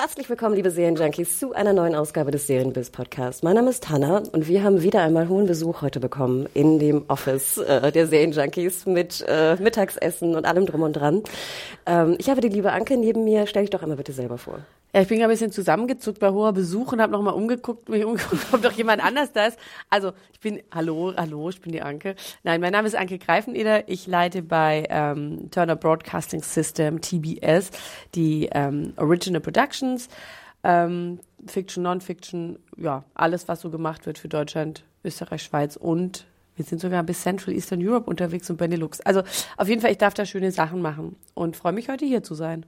Herzlich willkommen, liebe Serienjunkies, zu einer neuen Ausgabe des Serienbiz Podcasts. Mein Name ist Hanna und wir haben wieder einmal hohen Besuch heute bekommen in dem Office äh, der Serienjunkies mit äh, Mittagsessen und allem drum und dran. Ähm, ich habe die liebe Anke neben mir. Stell dich doch einmal bitte selber vor. Ja, ich bin ein bisschen zusammengezuckt bei hoher Besuch und habe nochmal umgeguckt, mich umgeguckt, ob doch jemand anders da ist. Also ich bin, hallo, hallo, ich bin die Anke. Nein, mein Name ist Anke Greifeneder. Ich leite bei ähm, Turner Broadcasting System, TBS, die ähm, Original Productions, ähm, Fiction, Non-Fiction, ja, alles, was so gemacht wird für Deutschland, Österreich, Schweiz und wir sind sogar bis Central Eastern Europe unterwegs und Benelux. Also auf jeden Fall, ich darf da schöne Sachen machen und freue mich heute hier zu sein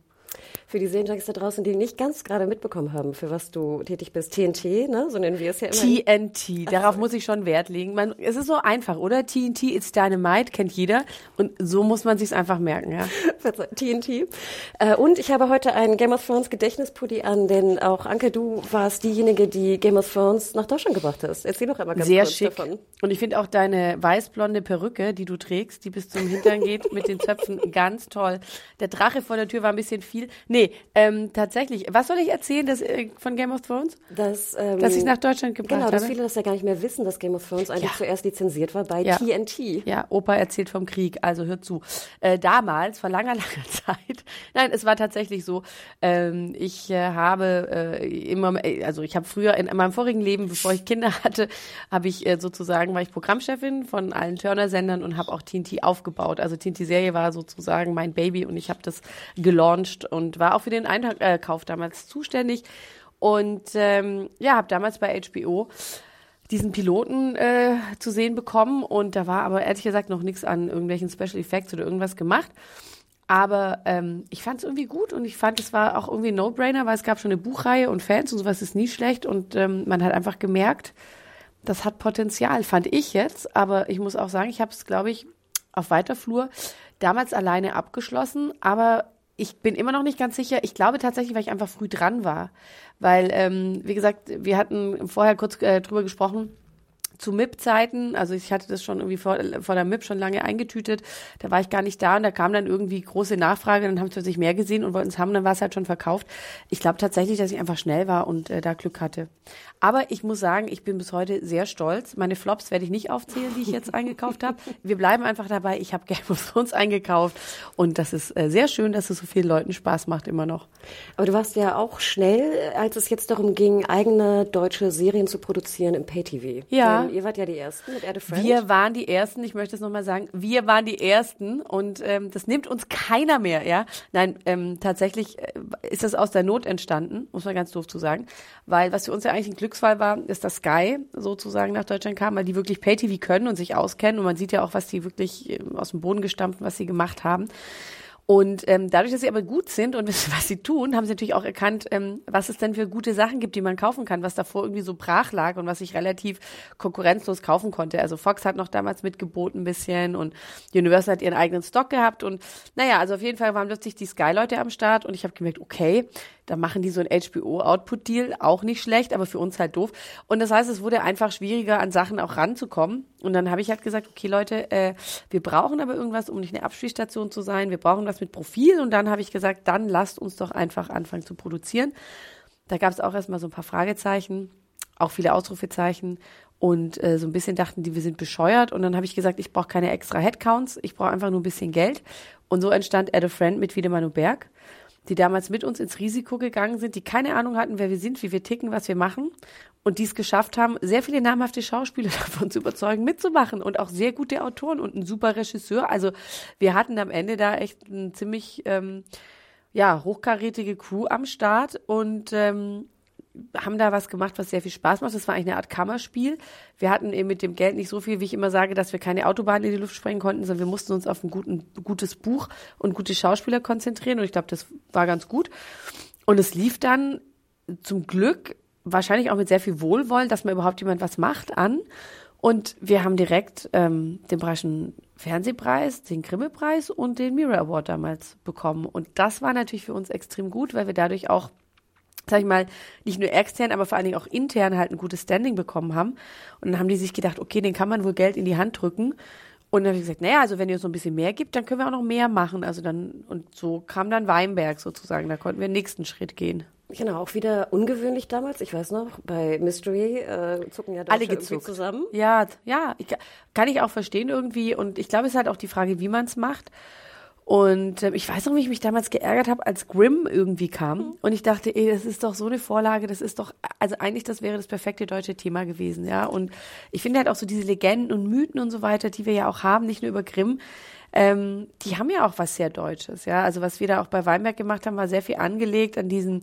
für die Serienjunkies da draußen, die nicht ganz gerade mitbekommen haben, für was du tätig bist. TNT, ne? So nennen wir es ja immer. TNT, darauf muss ich schon Wert legen. Man, es ist so einfach, oder? TNT ist Dynamite, kennt jeder. Und so muss man sich's einfach merken, ja. TNT. Äh, und ich habe heute einen Game of Thrones Gedächtnispulli an, denn auch Anke, du warst diejenige, die Game of Thrones nach Deutschland gebracht hast. Erzähl doch einmal ganz Sehr kurz schick. davon. Und ich finde auch deine weißblonde Perücke, die du trägst, die bis zum Hintern geht, mit den Zöpfen, ganz toll. Der Drache vor der Tür war ein bisschen viel. Nee, ähm, tatsächlich. Was soll ich erzählen das, äh, von Game of Thrones? Das, ähm, dass ich nach Deutschland gebracht Genau, dass habe? viele das ja gar nicht mehr wissen, dass Game of Thrones eigentlich Ja. zuerst lizenziert war bei Ja. TNT. Ja, Opa erzählt vom Krieg, also hört zu. Äh, damals, vor langer, langer Zeit, nein, es war tatsächlich so, ähm, ich äh, habe äh, immer, äh, also ich habe früher in meinem vorigen Leben, bevor ich Kinder hatte, habe ich äh, sozusagen, war ich Programmchefin von allen Turner-Sendern und habe auch TNT aufgebaut. Also TNT-Serie war sozusagen mein Baby und ich habe das gelauncht und war auch für den Einkauf damals zuständig. Und ähm, ja, habe damals bei HBO diesen Piloten äh, zu sehen bekommen und da war aber ehrlich gesagt noch nichts an irgendwelchen Special Effects oder irgendwas gemacht. Aber ähm, ich fand es irgendwie gut und ich fand, es war auch irgendwie ein No-Brainer, weil es gab schon eine Buchreihe und Fans und sowas ist nie schlecht und ähm, man hat einfach gemerkt, das hat Potenzial, fand ich jetzt. Aber ich muss auch sagen, ich habe es, glaube ich, auf weiter Flur damals alleine abgeschlossen, aber ich bin immer noch nicht ganz sicher. Ich glaube tatsächlich, weil ich einfach früh dran war. Weil, ähm, wie gesagt, wir hatten vorher kurz äh, drüber gesprochen, zu MIP-Zeiten, also ich hatte das schon irgendwie vor, vor der MIP schon lange eingetütet, da war ich gar nicht da und da kam dann irgendwie große Nachfrage, dann haben es plötzlich mehr gesehen und wollten es haben, dann war es halt schon verkauft. Ich glaube tatsächlich, dass ich einfach schnell war und äh, da Glück hatte. Aber ich muss sagen, ich bin bis heute sehr stolz. Meine Flops werde ich nicht aufzählen, die ich jetzt eingekauft habe. Wir bleiben einfach dabei, ich habe Game of Thrones eingekauft und das ist äh, sehr schön, dass es so vielen Leuten Spaß macht immer noch. Aber du warst ja auch schnell, als es jetzt darum ging, eigene deutsche Serien zu produzieren im Pay-TV. Ja. Denn ihr wart ja die Ersten mit Erde Friend. Wir waren die Ersten, ich möchte es nochmal sagen, wir waren die Ersten und ähm, das nimmt uns keiner mehr, ja. Nein, ähm, tatsächlich äh, ist das aus der Not entstanden, muss man ganz doof zu sagen, weil was für uns ja eigentlich ein Glücksfall war, ist, dass Sky sozusagen nach Deutschland kam, weil die wirklich Pay-TV können und sich auskennen und man sieht ja auch, was die wirklich ähm, aus dem Boden gestampft, was sie gemacht haben. Und ähm, dadurch, dass sie aber gut sind und wissen, was sie tun, haben sie natürlich auch erkannt, ähm, was es denn für gute Sachen gibt, die man kaufen kann, was davor irgendwie so brach lag und was ich relativ konkurrenzlos kaufen konnte. Also Fox hat noch damals mitgeboten ein bisschen und Universal hat ihren eigenen Stock gehabt und naja, also auf jeden Fall waren plötzlich die Sky-Leute am Start und ich habe gemerkt, okay, da machen die so ein HBO-Output-Deal, auch nicht schlecht, aber für uns halt doof. Und das heißt, es wurde einfach schwieriger, an Sachen auch ranzukommen. Und dann habe ich halt gesagt, okay Leute, äh, wir brauchen aber irgendwas, um nicht eine Abspielstation zu sein. Wir brauchen was mit Profil. Und dann habe ich gesagt, dann lasst uns doch einfach anfangen zu produzieren. Da gab es auch erstmal so ein paar Fragezeichen, auch viele Ausrufezeichen. Und äh, so ein bisschen dachten die, wir sind bescheuert. Und dann habe ich gesagt, ich brauche keine extra Headcounts, ich brauche einfach nur ein bisschen Geld. Und so entstand Add a Friend mit Wiedemann und Berg die damals mit uns ins Risiko gegangen sind, die keine Ahnung hatten, wer wir sind, wie wir ticken, was wir machen und die es geschafft haben, sehr viele namhafte Schauspieler davon zu überzeugen, mitzumachen und auch sehr gute Autoren und ein super Regisseur. Also wir hatten am Ende da echt ein ziemlich ähm, ja hochkarätige Crew am Start und ähm, haben da was gemacht, was sehr viel Spaß macht. Das war eigentlich eine Art Kammerspiel. Wir hatten eben mit dem Geld nicht so viel, wie ich immer sage, dass wir keine Autobahn in die Luft sprengen konnten, sondern wir mussten uns auf ein guten, gutes Buch und gute Schauspieler konzentrieren. Und ich glaube, das war ganz gut. Und es lief dann zum Glück wahrscheinlich auch mit sehr viel Wohlwollen, dass man überhaupt jemand was macht an. Und wir haben direkt ähm, den Bayerischen Fernsehpreis, den Grimme-Preis und den Mirror Award damals bekommen. Und das war natürlich für uns extrem gut, weil wir dadurch auch, sag ich mal, nicht nur extern, aber vor allen Dingen auch intern halt ein gutes Standing bekommen haben. Und dann haben die sich gedacht, okay, den kann man wohl Geld in die Hand drücken. Und dann habe ich gesagt, naja, also wenn ihr so ein bisschen mehr gibt, dann können wir auch noch mehr machen. Also dann, und so kam dann Weinberg sozusagen, da konnten wir den nächsten Schritt gehen. Genau, auch wieder ungewöhnlich damals. Ich weiß noch, bei Mystery äh, zucken ja Deutsche Alle gezuckt. zusammen. Ja, ja, ich, kann ich auch verstehen irgendwie. Und ich glaube, es ist halt auch die Frage, wie man es macht. Und äh, ich weiß noch, wie ich mich damals geärgert habe, als Grimm irgendwie kam. Und ich dachte, ey, das ist doch so eine Vorlage, das ist doch, also eigentlich, das wäre das perfekte deutsche Thema gewesen, ja. Und ich finde halt auch so diese Legenden und Mythen und so weiter, die wir ja auch haben, nicht nur über Grimm, ähm, die haben ja auch was sehr Deutsches, ja. Also was wir da auch bei Weinberg gemacht haben, war sehr viel angelegt an diesen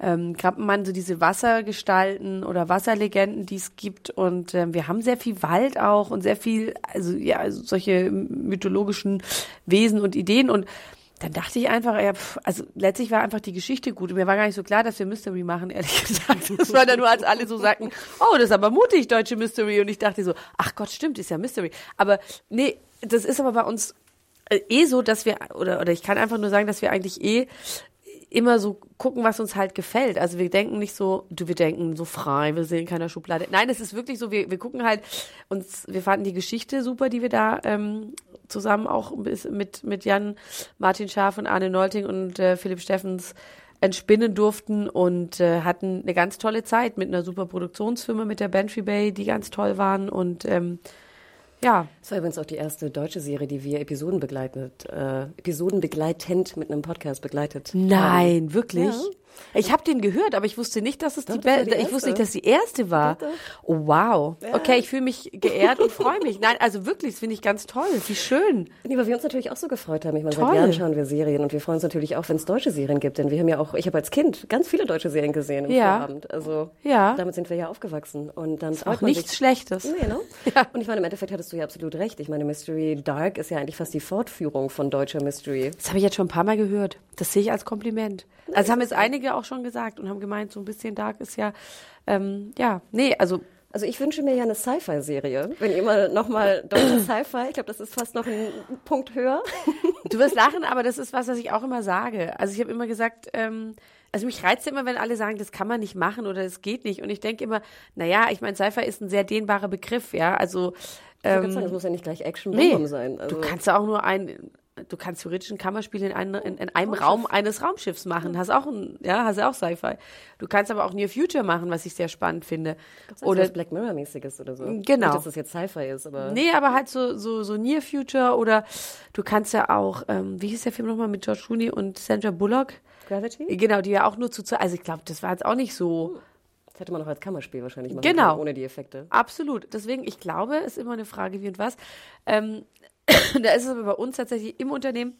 ähm, Krabbenmann, so diese Wassergestalten oder Wasserlegenden, die es gibt. Und ähm, wir haben sehr viel Wald auch und sehr viel, also ja, also solche mythologischen Wesen und Ideen. Und dann dachte ich einfach, ja, pf, also letztlich war einfach die Geschichte gut. Und mir war gar nicht so klar, dass wir Mystery machen, ehrlich gesagt. Das war dann nur, als alle so sagten, oh, das ist aber mutig, deutsche Mystery. Und ich dachte so, ach Gott, stimmt, ist ja Mystery. Aber nee, das ist aber bei uns äh, eh so, dass wir, oder, oder ich kann einfach nur sagen, dass wir eigentlich eh immer so gucken, was uns halt gefällt. Also wir denken nicht so, du, wir denken so frei, wir sehen keiner Schublade. Nein, es ist wirklich so, wir, wir gucken halt uns, wir fanden die Geschichte super, die wir da ähm, zusammen auch mit, mit Jan, Martin Schaaf und Arne Nolting und äh, Philipp Steffens entspinnen durften und äh, hatten eine ganz tolle Zeit mit einer super Produktionsfirma, mit der Bantry Bay, die ganz toll waren und ähm, ja, Das war übrigens auch die erste deutsche Serie, die wir Episoden begleitet, äh, Episoden begleitend mit einem Podcast begleitet. haben. Nein, wirklich? Ja. Ich habe den gehört, aber ich wusste nicht, dass es die, das die ich wusste nicht, erste. dass die erste war. Oh wow. Ja. Okay, ich fühle mich geehrt und freue mich. Nein, also wirklich, das finde ich ganz toll. Wie schön. Nee, weil wir uns natürlich auch so gefreut haben. Ich meine, Toll. seit Jahren schauen wir Serien und wir freuen uns natürlich auch, wenn es deutsche Serien gibt, denn wir haben ja auch, ich habe als Kind ganz viele deutsche Serien gesehen im Ja. Vorabend. Also Ja. damit sind wir ja aufgewachsen und dann freut Auch nichts sich. Schlechtes. Nee, ne? Ja. Und ich meine, im Endeffekt hattest du ja absolut recht. Ich meine, Mystery Dark ist ja eigentlich fast die Fortführung von deutscher Mystery. Das habe ich jetzt schon ein paar Mal gehört. Das sehe ich als Kompliment. Also haben jetzt einige auch schon gesagt und haben gemeint, so ein bisschen Dark ist ja, ähm, ja, nee, also Also ich wünsche mir ja eine Sci-Fi-Serie. Wenn ihr mal nochmal deutsche Sci-Fi, ich glaube, das ist fast noch ein Punkt höher. Du wirst lachen, aber das ist was, was ich auch immer sage. Also ich habe immer gesagt, ähm, also mich reizt immer, wenn alle sagen, das kann man nicht machen oder das geht nicht. Und ich denke immer, naja, ich meine, Sci-Fi ist ein sehr dehnbarer Begriff, ja. Also ähm, sagen, das muss ja nicht gleich action nee, sein. Also, du kannst ja auch nur ein, du kannst theoretisch ein Kammerspiel in, ein, in, in einem Raum eines Raumschiffs machen. Hast auch ein, ja, hast ja auch Sci-Fi. Du kannst aber auch Near Future machen, was ich sehr spannend finde. oder Oder was Black Mirror-mäßiges oder so. Genau. Nicht, dass das jetzt Sci-Fi ist, aber Nee, aber halt so, so, so Near Future oder du kannst ja auch, ähm, wie hieß der Film nochmal mit George Clooney und Sandra Bullock? Gravity? Genau, die ja auch nur zu, zu also ich glaube, das war jetzt auch nicht so Das hätte man auch als Kammerspiel wahrscheinlich machen Genau. können, ohne die Effekte. absolut. Deswegen, ich glaube, es ist immer eine Frage, wie und was. Ähm, da ist es aber bei uns tatsächlich im Unternehmen,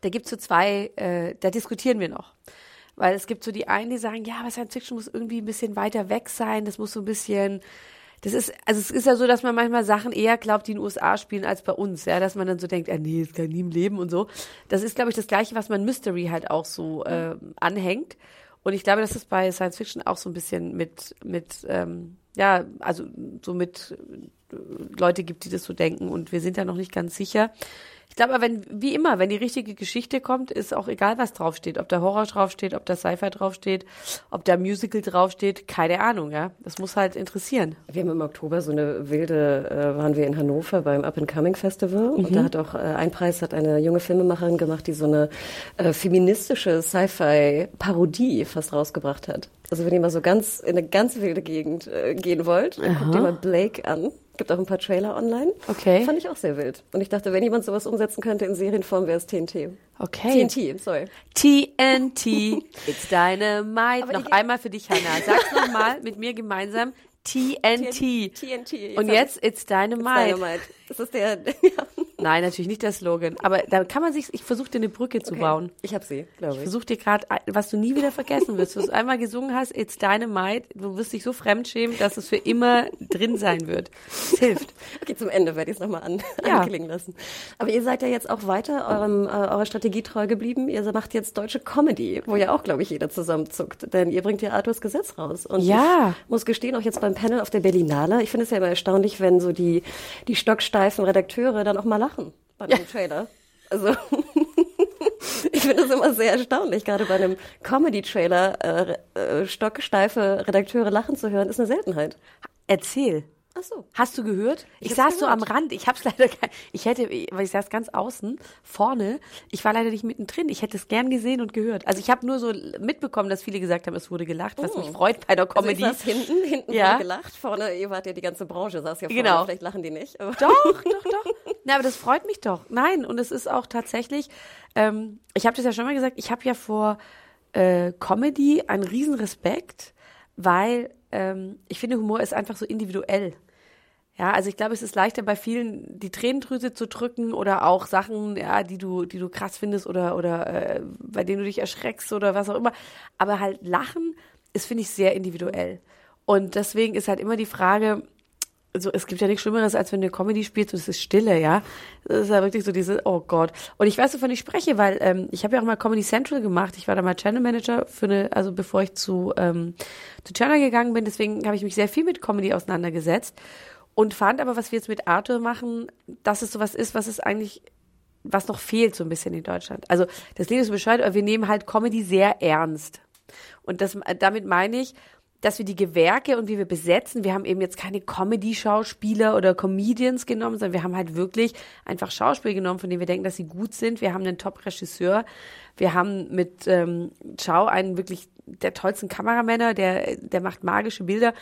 da gibt es so zwei, äh, da diskutieren wir noch. Weil es gibt so die einen, die sagen, ja, aber Science Fiction muss irgendwie ein bisschen weiter weg sein, das muss so ein bisschen, das ist, also es ist ja so, dass man manchmal Sachen eher glaubt, die in den USA spielen als bei uns, ja, dass man dann so denkt, ah, nee, das kann nie im Leben und so. Das ist, glaube ich, das Gleiche, was man Mystery halt auch so äh, anhängt. Und ich glaube, das ist bei Science Fiction auch so ein bisschen mit, mit, ähm, ja, also so mit Leute gibt, die das so denken und wir sind da noch nicht ganz sicher. Ich glaube aber, wenn, wie immer, wenn die richtige Geschichte kommt, ist auch egal, was draufsteht. Ob da Horror draufsteht, ob da Sci-Fi draufsteht, ob da Musical draufsteht, keine Ahnung, ja. Das muss halt interessieren. Wir haben im Oktober so eine wilde, äh, waren wir in Hannover beim Up and Coming Festival und Mhm. da hat auch äh, ein Preis hat eine junge Filmemacherin gemacht, die so eine äh, feministische Sci-Fi-Parodie fast rausgebracht hat. Also wenn ihr mal so ganz in eine ganz wilde Gegend äh, gehen wollt, guckt ihr mal Blake an. Gibt auch ein paar Trailer online. Okay. Fand ich auch sehr wild. Und ich dachte, wenn jemand sowas umsetzen könnte in Serienform, wäre es TNT. Okay. TNT, sorry. TNT, it's Dynamite. Aber noch einmal für dich, Hannah. Sag's nochmal mit mir gemeinsam. TNT. TNT. Und jetzt, it's Dynamite. Dynamite. Das ist der, ja. Nein, natürlich nicht der Slogan. Aber da kann man sich, ich versuche dir eine Brücke zu Okay. bauen. Ich habe sie, glaube Ich ich. versuche dir gerade, was du nie wieder vergessen wirst, was du einmal gesungen hast, It's Dynamite, du wirst dich so fremdschämen, dass es für immer drin sein wird. Es hilft. Okay, zum Ende werde ich es nochmal an, Ja. anklingen lassen. Aber ihr seid ja jetzt auch weiter eurem, äh, eurer Strategie treu geblieben. Ihr macht jetzt deutsche Comedy, wo ja auch, glaube ich, jeder zusammenzuckt. Denn ihr bringt ja Arthurs Gesetz raus. Und Ja. ich muss gestehen, auch jetzt beim Panel auf der Berlinale, ich finde es ja immer erstaunlich, wenn so die, die stocksteifen Redakteure dann auch mal lachen bei einem Trailer. Also ich finde es immer sehr erstaunlich, gerade bei einem Comedy-Trailer äh, äh, stocksteife Redakteure lachen zu hören, ist eine Seltenheit. Erzähl. Ach so. Hast du gehört? Ich, Ich saß hab's so am gehört. Rand. Ich hab's leider kein, ich hätte, weil ich saß ganz außen, vorne. Ich war leider nicht mittendrin. Ich hätte es gern gesehen und gehört. Also ich habe nur so mitbekommen, dass viele gesagt haben, es wurde gelacht, was mich freut bei der Oh. Also ich Comedy. saß hinten, hinten Ja. wurde gelacht, vorne, ihr wart ja die ganze Branche, saß ja vorne, Genau. vielleicht lachen die nicht. Doch, doch, doch. Na, aber das freut mich doch. Nein, und es ist auch tatsächlich, ähm, ich habe das ja schon mal gesagt, ich habe ja vor äh, Comedy einen riesen Respekt, weil ähm, ich finde, Humor ist einfach so individuell. Ja, also ich glaube, es ist leichter bei vielen die Tränendrüse zu drücken oder auch Sachen, ja, die du, die du krass findest oder oder äh, bei denen du dich erschreckst oder was auch immer. Aber halt Lachen ist finde ich sehr individuell und deswegen ist halt immer die Frage, also es gibt ja nichts Schlimmeres, als wenn du Comedy spielst und es ist Stille, ja. Das ist ja wirklich so diese, oh Gott. Und ich weiß, wovon ich spreche, weil ähm, ich habe ja auch mal Comedy Central gemacht. Ich war da mal Channel Manager für eine, also bevor ich zu ähm, zu Channel gegangen bin. Deswegen habe ich mich sehr viel mit Comedy auseinandergesetzt und fand aber, was wir jetzt mit Arthur machen, dass es sowas ist, was es eigentlich was noch fehlt so ein bisschen in Deutschland. Also das klingt so bescheuert, aber wir nehmen halt Comedy sehr ernst. Und das, damit meine ich, dass wir die Gewerke und wie wir besetzen, wir haben eben jetzt keine Comedy-Schauspieler oder Comedians genommen, sondern wir haben halt wirklich einfach Schauspieler genommen, von denen wir denken, dass sie gut sind. Wir haben einen Top-Regisseur. Wir haben mit ähm, Chao einen wirklich der tollsten Kameramänner, der, der macht magische Bilder.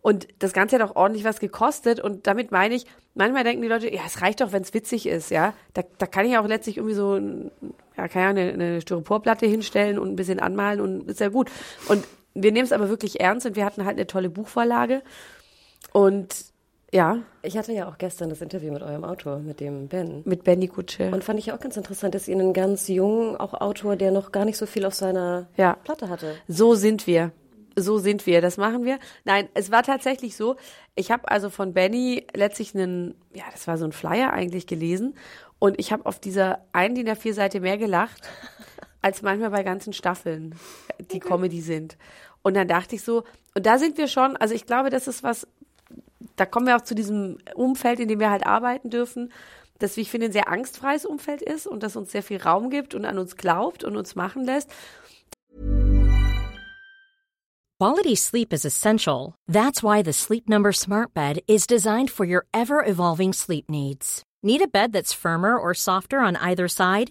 Und das Ganze hat auch ordentlich was gekostet. Und damit meine ich, manchmal denken die Leute, ja, es reicht doch, wenn es witzig ist, ja. Da, da kann ich auch letztlich irgendwie so, ja, kann ja eine, eine Styroporplatte hinstellen und ein bisschen anmalen und ist ja gut. Und wir nehmen es aber wirklich ernst und wir hatten halt eine tolle Buchvorlage. Und ja, ich hatte ja auch gestern das Interview mit eurem Autor, mit dem Ben. mit Benny Kutsche. Und fand ich auch ganz interessant, dass ihr einen ganz jungen, auch Autor, der noch gar nicht so viel auf seiner Ja. Platte hatte. So sind wir. So sind wir. Das machen wir. Nein, es war tatsächlich so. Ich habe also von Benny letztlich einen, ja, das war so ein Flyer eigentlich gelesen. Und ich habe auf dieser einen DIN A4 Seite mehr gelacht, als manchmal bei ganzen Staffeln, die Comedy sind. Und dann dachte ich so, und da sind wir schon, also ich glaube, das ist was, da kommen wir auch zu diesem Umfeld, in dem wir halt arbeiten dürfen, das, wie ich finde, ein sehr angstfreies Umfeld ist und das uns sehr viel Raum gibt und an uns glaubt und uns machen lässt. Quality sleep is essential. That's why the Sleep Number Smart Bed is designed for your ever evolving sleep needs. Need a bed that's firmer or softer on either side?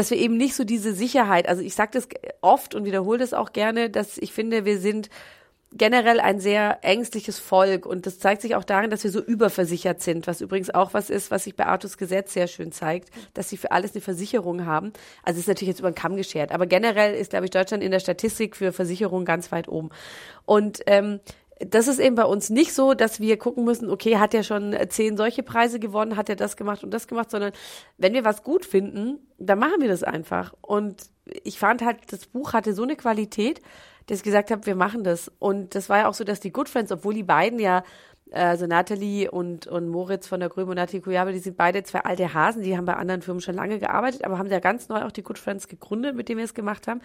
dass wir eben nicht so diese Sicherheit, also ich sage das oft und wiederhole das auch gerne, dass ich finde, wir sind generell ein sehr ängstliches Volk und das zeigt sich auch darin, dass wir so überversichert sind, was übrigens auch was ist, was sich bei Artus Gesetz sehr schön zeigt, dass sie für alles eine Versicherung haben. Also es ist natürlich jetzt über den Kamm geschert, aber generell ist, glaube ich, Deutschland in der Statistik für Versicherungen ganz weit oben. Und ähm, das ist eben bei uns nicht so, dass wir gucken müssen, okay, hat er schon zehn solche Preise gewonnen, hat er das gemacht und das gemacht, sondern wenn wir was gut finden, dann machen wir das einfach. Und ich fand halt, das Buch hatte so eine Qualität, dass ich gesagt habe, wir machen das. Und das war ja auch so, dass die Good Friends, obwohl die beiden ja, also Nathalie und, und Moritz von der Gröbe und Nathalie Kujabe, die sind beide zwei alte Hasen, die haben bei anderen Firmen schon lange gearbeitet, aber haben ja ganz neu auch die Good Friends gegründet, mit denen wir es gemacht haben.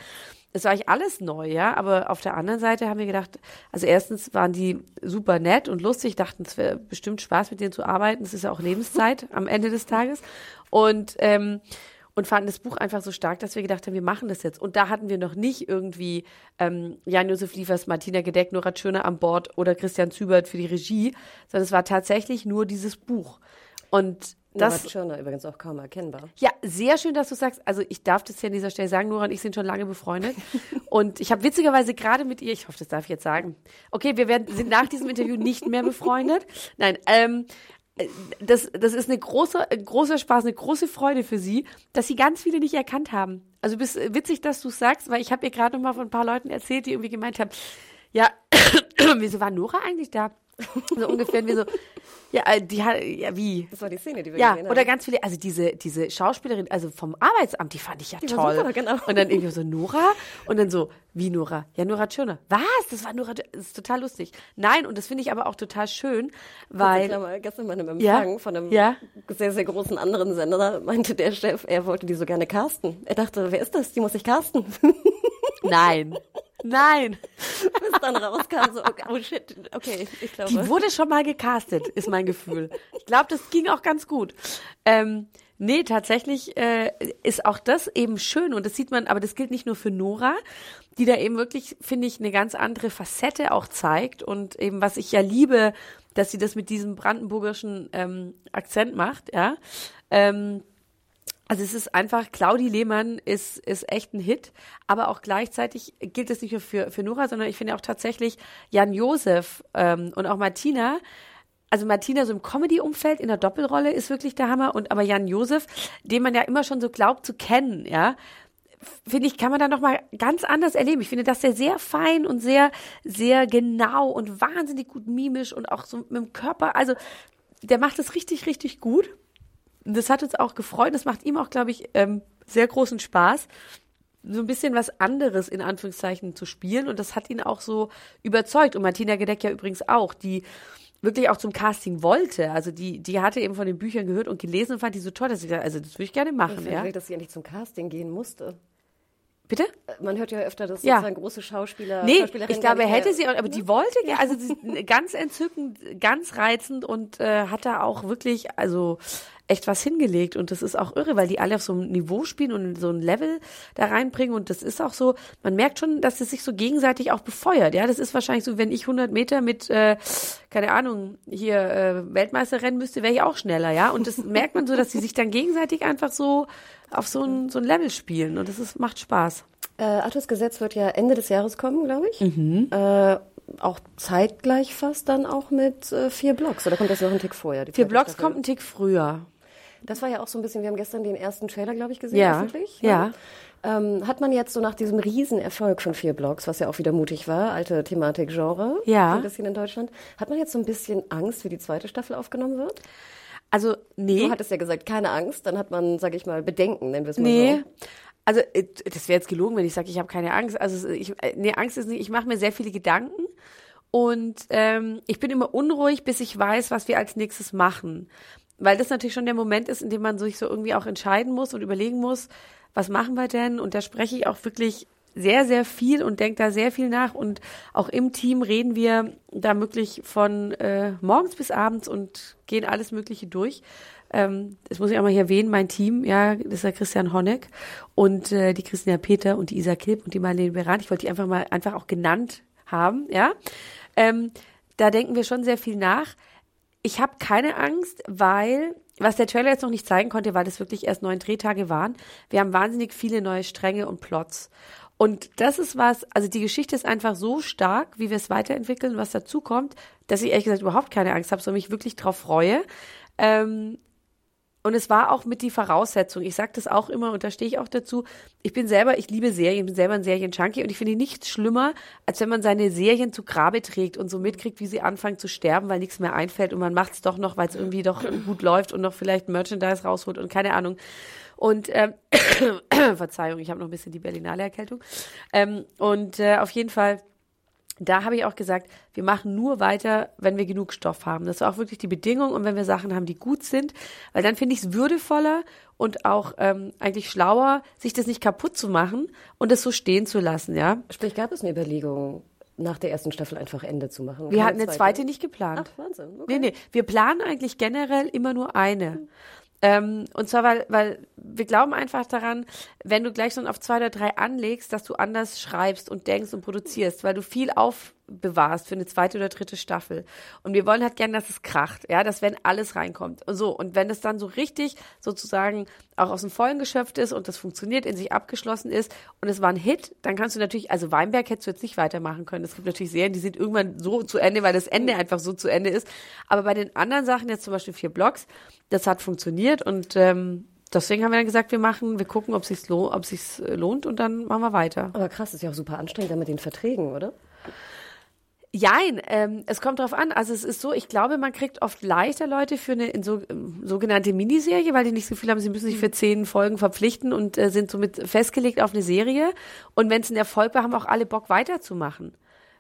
Es war eigentlich alles neu, ja, aber auf der anderen Seite haben wir gedacht, also erstens waren die super nett und lustig, dachten, es wäre bestimmt Spaß, mit denen zu arbeiten, es ist ja auch Lebenszeit am Ende des Tages und, ähm, und fanden das Buch einfach so stark, dass wir gedacht haben, wir machen das jetzt. Und da hatten wir noch nicht irgendwie ähm, Jan-Josef Liefers, Martina Gedeck, Nora Schöner an Bord oder Christian Zübert für die Regie, sondern es war tatsächlich nur dieses Buch. Und Das Nora Tschirner übrigens auch kaum erkennbar. ja, sehr schön, dass du sagst. Also ich darf das hier an dieser Stelle sagen, Nora und ich sind schon lange befreundet. und ich habe witzigerweise gerade mit ihr, ich hoffe, das darf ich jetzt sagen. Okay, wir werden, sind nach diesem Interview nicht mehr befreundet. Nein, ähm, äh, das, das ist eine große, ein großer Spaß, eine große Freude für sie, dass sie ganz viele nicht erkannt haben. Also bist witzig, dass du sagst, weil ich habe ihr gerade noch mal von ein paar Leuten erzählt, die irgendwie gemeint haben, ja, wieso war Nora eigentlich da? So ungefähr, wir so, ja, äh, die hat, ja, wie? Das war die Szene, die wir Ja, gesehen haben. oder ganz viele, also diese, diese Schauspielerin, also vom Arbeitsamt, die fand ich ja war toll. super, genau. Und dann irgendwie so Nora und dann so, wie Nora? Ja, Nora Tschirner. Was? Das war Nora, Tschirner. das ist total lustig. Nein, und das finde ich aber auch total schön, weil, Klammer, gestern bei einem Ja, Empfang von einem ja. sehr, sehr großen anderen Sender meinte der Chef, er wollte die so gerne casten. Er dachte, wer ist das? Die muss ich casten. nein, nein. Bis dann rauskam, so, okay, oh shit, okay, ich glaube. Die wurde schon mal gecastet, ist mein Gefühl. Ich glaube, das ging auch ganz gut. Ähm, nee, tatsächlich äh, ist auch das eben schön und das sieht man, aber das gilt nicht nur für Nora, die da eben wirklich, finde ich, eine ganz andere Facette auch zeigt und eben, was ich ja liebe, dass sie das mit diesem brandenburgischen ähm, Akzent macht, ja. Ähm, also es ist einfach, Claudi Lehmann ist, ist echt ein Hit, aber auch gleichzeitig gilt es nicht nur für, für Nora, sondern ich finde auch tatsächlich Jan Josef ähm, und auch Martina. Also Martina so im Comedy-Umfeld in der Doppelrolle ist wirklich der Hammer und aber Jan Josef, den man ja immer schon so glaubt zu kennen, ja, finde ich, kann man da noch mal ganz anders erleben. Ich finde, dass er sehr fein und sehr, sehr genau und wahnsinnig gut mimisch und auch so mit dem Körper, also der macht das richtig, richtig gut. Das hat uns auch gefreut. Das macht ihm auch, glaube ich, ähm, sehr großen Spaß, so ein bisschen was anderes in Anführungszeichen zu spielen. Und das hat ihn auch so überzeugt. Und Martina Gedeck ja übrigens auch, die wirklich auch zum Casting wollte. Also die, die hatte eben von den Büchern gehört und gelesen und fand die so toll, dass sie gesagt, also das würde ich gerne machen, Vielleicht, ja. dass sie endlich zum Casting gehen musste. Bitte? Man hört ja öfter, dass Ja. sozusagen große Schauspieler, Nee, ich glaube, er hätte sie, aber die wollte, ja. also ganz entzückend, ganz reizend und äh, hat da auch wirklich, also echt was hingelegt und das ist auch irre, weil die alle auf so einem Niveau spielen und so ein Level da reinbringen und das ist auch so, man merkt schon, dass es sich so gegenseitig auch befeuert, ja, das ist wahrscheinlich so, wenn ich 100 Meter mit, äh, keine Ahnung, hier äh, Weltmeister rennen müsste, wäre ich auch schneller, ja, und das merkt man so, dass sie sich dann gegenseitig einfach so auf so ein, so ein Level spielen und das ist, macht Spaß. Äh, Arthurs Gesetz wird ja Ende des Jahres kommen, glaube ich. Mhm. Äh, auch zeitgleich fast dann auch mit äh, vier Blocks. Oder kommt das noch ein Tick vorher? Vier Blocks Staffel? kommt ein Tick früher. Das war ja auch so ein bisschen, wir haben gestern den ersten Trailer, glaube ich, gesehen, Ja, öffentlich. ja. Ähm, hat man jetzt so nach diesem Riesenerfolg von vier Blocks, was ja auch wieder mutig war, alte Thematik, Genre, Ja. so ein bisschen in Deutschland, hat man jetzt so ein bisschen Angst, wie die zweite Staffel aufgenommen wird? Also, nee. Du hattest ja gesagt, keine Angst, dann hat man, sage ich mal, Bedenken, nennen wir es mal Nee. so. Also, äh, das wäre jetzt gelogen, wenn ich sage, ich habe keine Angst. Also, ich, äh, nee, Angst ist nicht, ich mache mir sehr viele Gedanken und ähm, ich bin immer unruhig, bis ich weiß, was wir als nächstes machen. Weil das natürlich schon der Moment ist, in dem man sich so irgendwie auch entscheiden muss und überlegen muss, was machen wir denn? Und da spreche ich auch wirklich sehr, sehr viel und denke da sehr viel nach. Und auch im Team reden wir da wirklich von äh, morgens bis abends und gehen alles Mögliche durch. Ähm, das muss ich auch mal hier erwähnen, mein Team, ja, das ist der Christian Honeck und äh, die Christina Peter und die Isa Kilp und die Marlene Beran. Ich wollte die einfach mal einfach auch genannt haben, ja. Ähm, da denken wir schon sehr viel nach. Ich habe keine Angst, weil, was der Trailer jetzt noch nicht zeigen konnte, weil das wirklich erst neun Drehtage waren, wir haben wahnsinnig viele neue Stränge und Plots. Und das ist was, also die Geschichte ist einfach so stark, wie wir es weiterentwickeln, was dazu kommt, dass ich ehrlich gesagt überhaupt keine Angst habe, sondern mich wirklich drauf freue. Ähm, und es war auch mit die Voraussetzung. Ich sage das auch immer und da stehe ich auch dazu. Ich bin selber, ich liebe Serien, ich bin selber ein Serienjunkie und ich finde nichts schlimmer, als wenn man seine Serien zu Grabe trägt und so mitkriegt, wie sie anfangen zu sterben, weil nichts mehr einfällt und man macht es doch noch, weil es irgendwie doch gut läuft und noch vielleicht Merchandise rausholt und keine Ahnung. Und ähm, Verzeihung, ich habe noch ein bisschen die Berlinale Erkältung. Ähm, und äh, auf jeden Fall da habe ich auch gesagt, wir machen nur weiter, wenn wir genug Stoff haben. Das ist auch wirklich die Bedingung und wenn wir Sachen haben, die gut sind, weil dann finde ich es würdevoller und auch ähm, eigentlich schlauer, sich das nicht kaputt zu machen und es so stehen zu lassen, ja. Sprich, gab es eine Überlegung, nach der ersten Staffel einfach Ende zu machen? Wir Keine hatten eine zweite nicht geplant. Ach, Wahnsinn. Okay. Nee, nee, wir planen eigentlich generell immer nur eine. Ähm, und zwar, weil, weil wir glauben einfach daran, wenn du gleich schon auf zwei oder drei anlegst, dass du anders schreibst und denkst und produzierst, weil du viel aufbewahrst für eine zweite oder dritte Staffel. Und wir wollen halt gerne, dass es kracht, ja, dass wenn alles reinkommt. So. Und wenn es dann so richtig sozusagen auch aus dem Vollen geschöpft ist und das funktioniert, in sich abgeschlossen ist und es war ein Hit, dann kannst du natürlich, also Weinberg hättest du jetzt nicht weitermachen können. Es gibt natürlich Serien, die sind irgendwann so zu Ende, weil das Ende einfach so zu Ende ist. Aber bei den anderen Sachen, jetzt zum Beispiel vier Blocks, das hat funktioniert und ähm, deswegen haben wir dann gesagt, wir machen, wir gucken, ob sich's lohnt, ob sich's äh, lohnt und dann machen wir weiter. Aber krass, ist ja auch super anstrengend dann mit den Verträgen, oder? Jein, ähm, es kommt drauf an. Also es ist so, ich glaube, man kriegt oft leichter Leute für eine in so, ähm, sogenannte Miniserie, weil die nicht so viel haben, sie müssen sich für zehn Folgen verpflichten und äh, sind somit festgelegt auf eine Serie. Und wenn es ein Erfolg war, haben auch alle Bock weiterzumachen.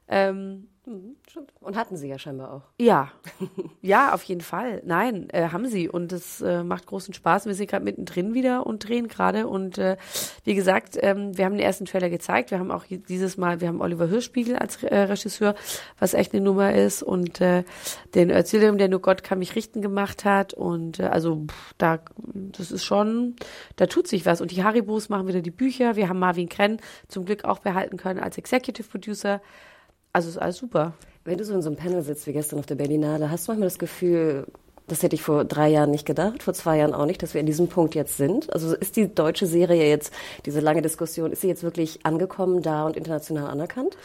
Ähm, Mhm, Und hatten sie ja scheinbar auch. ja, ja, auf jeden Fall. Nein, äh, haben sie und es äh, macht großen Spaß. Wir sind gerade mittendrin wieder und drehen gerade und äh, wie gesagt, ähm, wir haben den ersten Trailer gezeigt. Wir haben auch dieses Mal, wir haben Oliver Hirschspiegel als äh, Regisseur, was echt eine Nummer ist und äh, den Erzählerin, der nur Gott kann mich richten gemacht hat und äh, also pff, da, das ist schon, da tut sich was und die Haribos machen wieder die Bücher. Wir haben Marvin Krenn zum Glück auch behalten können als Executive Producer. Also ist alles super. Wenn du so in so einem Panel sitzt wie gestern auf der Berlinale, hast du manchmal das Gefühl, das hätte ich vor drei Jahren nicht gedacht, vor zwei Jahren auch nicht, dass wir in diesem Punkt jetzt sind. Also ist die deutsche Serie jetzt, diese lange Diskussion, ist sie jetzt wirklich angekommen da und international anerkannt?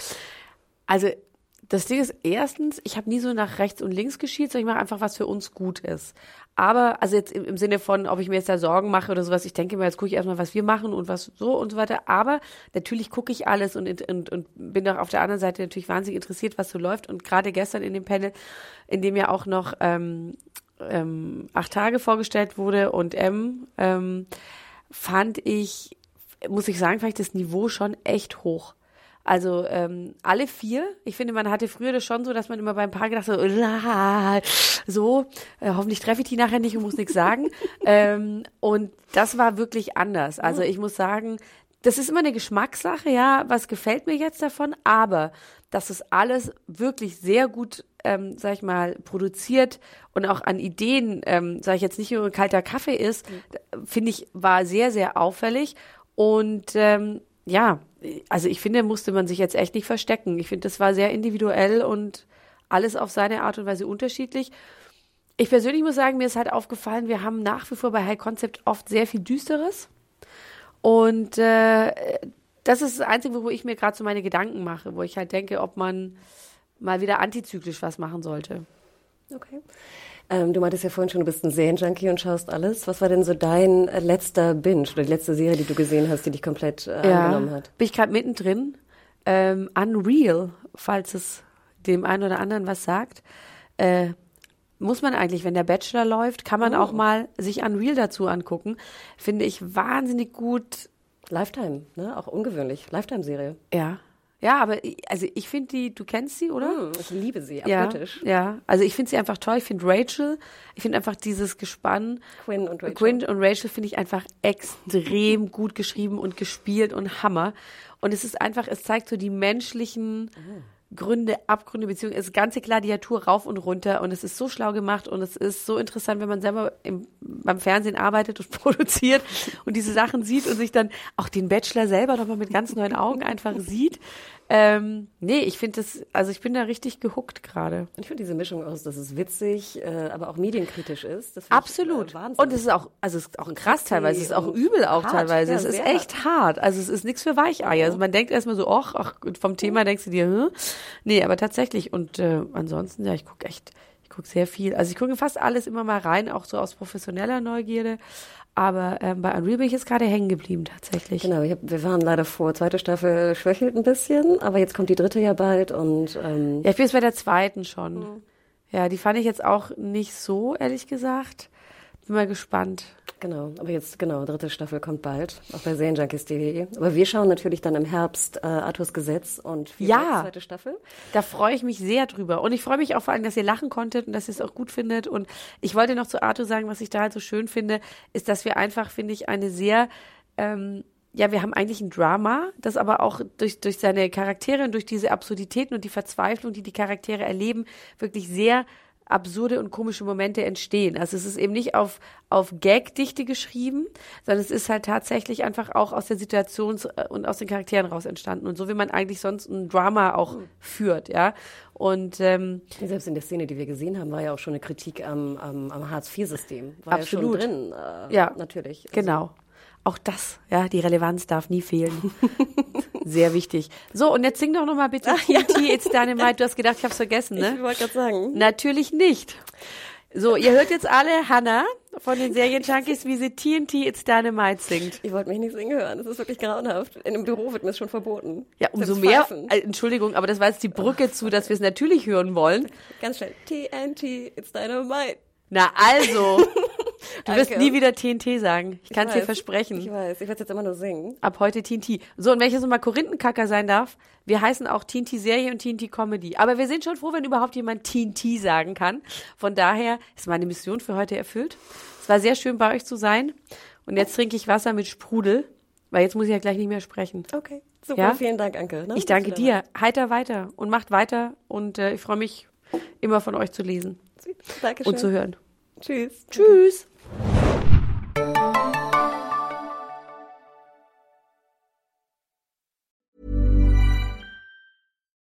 Also das Ding ist erstens, ich habe nie so nach rechts und links geschielt, sondern ich mache einfach, was für uns gut ist. Aber, also jetzt im, im Sinne von, ob ich mir jetzt da Sorgen mache oder sowas, ich denke mir, jetzt gucke ich erstmal, was wir machen und was so und so weiter. Aber natürlich gucke ich alles und, und, und bin auch auf der anderen Seite natürlich wahnsinnig interessiert, was so läuft. Und gerade gestern in dem Panel, in dem ja auch noch ähm, ähm, acht Tage vorgestellt wurde und M, ähm, fand ich, muss ich sagen, ich das Niveau schon echt hoch. Also ähm, alle vier. Ich finde, man hatte früher das schon so, dass man immer beim Paar gedacht hat, so, äh, hoffentlich treffe ich die nachher nicht und muss nichts sagen. ähm, und das war wirklich anders. Also ich muss sagen, das ist immer eine Geschmackssache, ja, was gefällt mir jetzt davon, aber dass es alles wirklich sehr gut, ähm, sag ich mal, produziert und auch an Ideen, ähm, sag ich jetzt nicht nur ein kalter Kaffee ist, finde ich, war sehr, sehr auffällig. Und ähm, ja, also ich finde, musste man sich jetzt echt nicht verstecken. Ich finde, das war sehr individuell und alles auf seine Art und Weise unterschiedlich. Ich persönlich muss sagen, mir ist halt aufgefallen, wir haben nach wie vor bei High Concept oft sehr viel Düsteres. Und äh, das ist das Einzige, wo ich mir gerade so meine Gedanken mache, wo ich halt denke, ob man mal wieder antizyklisch was machen sollte. Okay. Ähm, du meintest ja vorhin schon, du bist ein Serienjunkie und schaust alles. Was war denn so dein äh, letzter Binge oder die letzte Serie, die du gesehen hast, die dich komplett äh, angenommen hat? Bin ich gerade mittendrin. Ähm, Unreal, falls es dem einen oder anderen was sagt. Äh, muss man eigentlich, wenn der Bachelor läuft, kann man Oh. auch mal sich Unreal dazu angucken. Finde ich wahnsinnig gut. Lifetime, ne? Auch ungewöhnlich. Lifetime-Serie. Ja. Ja, aber ich- also ich finde die, du kennst sie, oder? Hm, ich liebe sie, Ja, abgöttisch. ja. Also ich finde sie einfach toll. Ich finde Rachel, ich finde einfach dieses Gespann. Quinn und Rachel. Quinn und Rachel finde ich einfach extrem gut geschrieben und gespielt und Hammer. Und es ist einfach, es zeigt so die menschlichen Gründe, Abgründe, beziehungsweise das ganze Gladiatur rauf und runter. Und es ist so schlau gemacht und es ist so interessant, wenn man selber im, beim Fernsehen arbeitet und produziert und diese Sachen sieht und sich dann auch den Bachelor selber nochmal mit ganz neuen Augen einfach sieht. Ähm, nee, ich finde das, also ich bin da richtig gehuckt gerade. Ich finde diese Mischung aus, dass es witzig, äh, aber auch medienkritisch ist. Absolut. Ich, äh, Wahnsinn. und es ist auch, also es ist auch krass teilweise, es ist auch übel auch hart. teilweise. Ja, es ist echt hart. Also es ist nichts für Weicheier. Also man denkt erstmal so, ach, ach, vom Thema denkst du dir, hm? Nee, aber tatsächlich. Und äh, ansonsten, ja, ich gucke echt, ich gucke sehr viel. Also ich gucke fast alles immer mal rein, auch so aus professioneller Neugierde. Aber ähm, bei Unreal bin ich jetzt gerade hängen geblieben tatsächlich. Genau, ich hab, wir waren leider vor. Zweite Staffel schwächelt ein bisschen, aber jetzt kommt die dritte ja bald und ähm, Ja, ich bin jetzt bei der zweiten schon. Ja, die fand ich jetzt auch nicht so, ehrlich gesagt. Bin mal gespannt. Genau. Aber jetzt, genau, dritte Staffel kommt bald, auch bei serienjunkies.de. Aber wir schauen natürlich dann im Herbst äh, Arthurs Gesetz und Ja. Zweite Staffel. Da freue ich mich sehr drüber. Und ich freue mich auch vor allem, dass ihr lachen konntet und dass ihr es auch gut findet. Und ich wollte noch zu Arthur sagen, was ich da halt so schön finde, ist, dass wir einfach, finde ich, eine sehr, ähm, ja, wir haben eigentlich ein Drama, das aber auch durch, durch seine Charaktere und durch diese Absurditäten und die Verzweiflung, die die Charaktere erleben, wirklich sehr absurde und komische Momente entstehen. Also es ist eben nicht auf, auf Gagdichte geschrieben, sondern es ist halt tatsächlich einfach auch aus der Situation und aus den Charakteren raus entstanden. Und so wie man eigentlich sonst ein Drama auch mhm. führt, ja. Und ähm, selbst in der Szene, die wir gesehen haben, war ja auch schon eine Kritik am, am, am Hartz-IV-System. War absolut. ja schon drin. Äh, ja, natürlich. Also, genau. Auch das, ja, die Relevanz darf nie fehlen. Sehr wichtig. So, und jetzt sing doch noch mal bitte Ach, ja. TNT, It's Dynamite. Du hast gedacht, ich hab's vergessen, ne? Ich wollte gerade sagen. Natürlich nicht. So, ihr hört jetzt alle Hannah von den Serienjunkies, wie sie TNT It's Dynamite singt. Ich wollte mich nicht singen hören. Das ist wirklich grauenhaft. In einem Büro wird mir das schon verboten. Ja, umso mehr. Äh, Entschuldigung, aber das war jetzt die Brücke oh, zu, dass wir es natürlich hören wollen. Ganz schnell. TNT It's Dynamite. Na also. Du wirst nie wieder TNT sagen. Ich kann es dir versprechen. Ich weiß, ich werde jetzt immer nur singen. Ab heute TNT. So, und welches nochmal Korinthenkacker sein darf, wir heißen auch TNT Serie und TNT Comedy. Aber wir sind schon froh, wenn überhaupt jemand TNT sagen kann. Von daher ist meine Mission für heute erfüllt. Es war sehr schön bei euch zu sein. Und jetzt trinke ich Wasser mit Sprudel, weil jetzt muss ich ja gleich nicht mehr sprechen. Okay, super. Ja? Vielen Dank, Anke. Ne? Ich danke dir. Heiter weiter und macht weiter. Und äh, ich freue mich, immer von euch zu lesen. Dankeschön. Und zu hören. Tschüss. Tschüss.